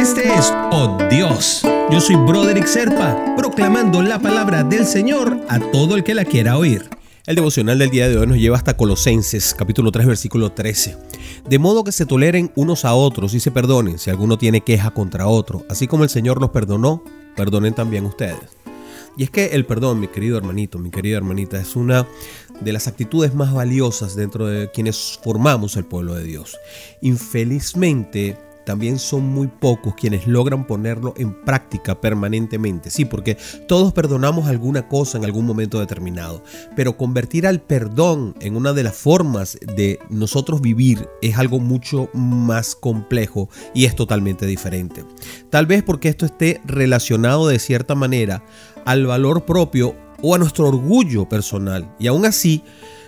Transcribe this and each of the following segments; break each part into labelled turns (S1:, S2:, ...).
S1: Este es Oh Dios. Yo soy Broderick Serpa, proclamando la palabra del Señor a todo el que la quiera oír. El devocional del día de hoy nos lleva hasta Colosenses, capítulo 3, versículo 13. De modo que se toleren unos a otros y se perdonen si alguno tiene queja contra otro, así como el Señor los perdonó, perdonen también ustedes. Y es que el perdón, mi querido hermanito, mi querida hermanita, es una de las actitudes más valiosas dentro de quienes formamos el pueblo de Dios. Infelizmente, también son muy pocos quienes logran ponerlo en práctica permanentemente. Sí, porque todos perdonamos alguna cosa en algún momento determinado, pero convertir al perdón en una de las formas de nosotros vivir es algo mucho más complejo y es totalmente diferente. Tal vez porque esto esté relacionado de cierta manera al valor propio o a nuestro orgullo personal. Y aún así,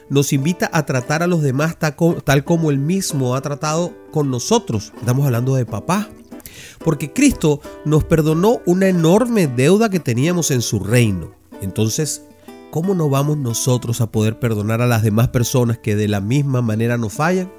S1: nos invita a tratar a los demás tal como Él mismo ha tratado con nosotros. Estamos hablando de papá. Porque Cristo nos perdonó una enorme deuda que teníamos en su reino. Entonces, ¿cómo no vamos nosotros a poder perdonar a las demás personas que de la misma manera nos fallan?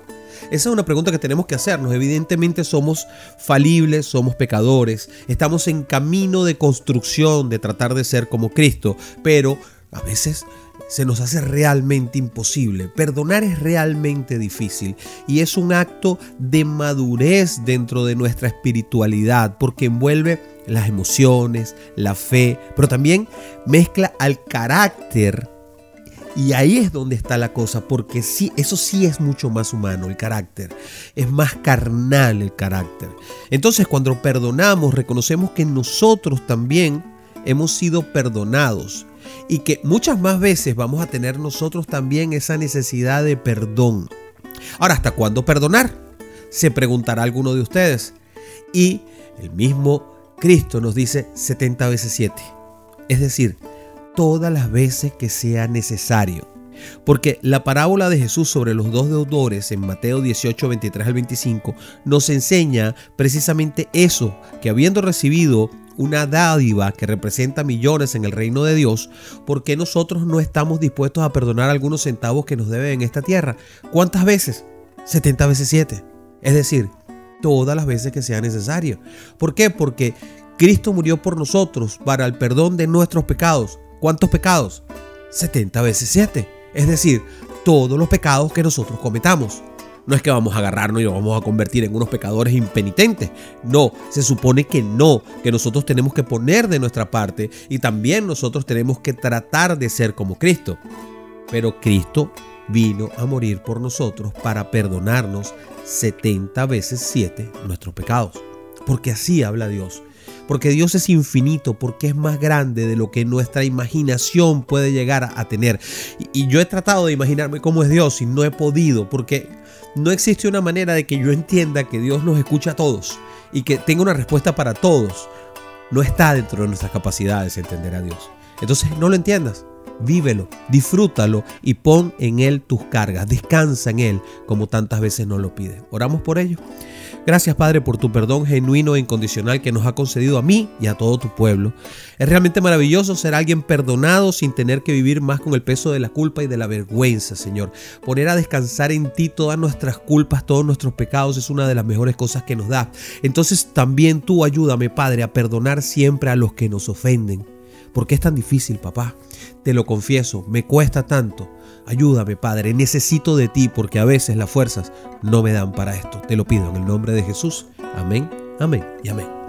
S1: Esa es una pregunta que tenemos que hacernos. Evidentemente somos falibles, somos pecadores, estamos en camino de construcción, de tratar de ser como Cristo, pero a veces se nos hace realmente imposible. Perdonar es realmente difícil y es un acto de madurez dentro de nuestra espiritualidad porque envuelve las emociones, la fe, pero también mezcla al carácter. Y ahí es donde está la cosa, porque sí, eso sí es mucho más humano, el carácter. Es más carnal el carácter. Entonces, cuando perdonamos, reconocemos que nosotros también hemos sido perdonados y que muchas más veces vamos a tener nosotros también esa necesidad de perdón. Ahora, ¿hasta cuándo perdonar? Se preguntará alguno de ustedes. Y el mismo Cristo nos dice 70 veces 7. Es decir, todas las veces que sea necesario. Porque la parábola de Jesús sobre los dos deudores en Mateo 18, 23 al 25 nos enseña precisamente eso, que habiendo recibido una dádiva que representa millones en el reino de Dios, ¿por qué nosotros no estamos dispuestos a perdonar algunos centavos que nos deben en esta tierra? ¿Cuántas veces? 70 veces 7. Es decir, todas las veces que sea necesario. ¿Por qué? Porque Cristo murió por nosotros para el perdón de nuestros pecados. ¿Cuántos pecados? 70 veces 7. Es decir, todos los pecados que nosotros cometamos. No es que vamos a agarrarnos y nos vamos a convertir en unos pecadores impenitentes. No, se supone que no, que nosotros tenemos que poner de nuestra parte y también nosotros tenemos que tratar de ser como Cristo. Pero Cristo vino a morir por nosotros para perdonarnos 70 veces 7 nuestros pecados. Porque así habla Dios porque Dios es infinito, porque es más grande de lo que nuestra imaginación puede llegar a tener. Y, yo he tratado de imaginarme cómo es Dios y no he podido, porque no existe una manera de que yo entienda que Dios nos escucha a todos y que tenga una respuesta para todos. No está dentro de nuestras capacidades entender a Dios. Entonces no lo entiendas, vívelo, disfrútalo y pon en Él tus cargas, descansa en Él como tantas veces nos lo pide. Oramos por ello. Gracias Padre por tu perdón genuino e incondicional que nos ha concedido a mí y a todo tu pueblo. Es realmente maravilloso ser alguien perdonado sin tener que vivir más con el peso de la culpa y de la vergüenza, Señor. Poner a descansar en ti todas nuestras culpas, todos nuestros pecados es una de las mejores cosas que nos da. Entonces también tú ayúdame, Padre, a perdonar siempre a los que nos ofenden. ¿Por qué es tan difícil, papá? Te lo confieso, me cuesta tanto. Ayúdame, Padre, necesito de ti porque a veces las fuerzas no me dan para esto. Te lo pido en el nombre de Jesús. Amén, amén y amén.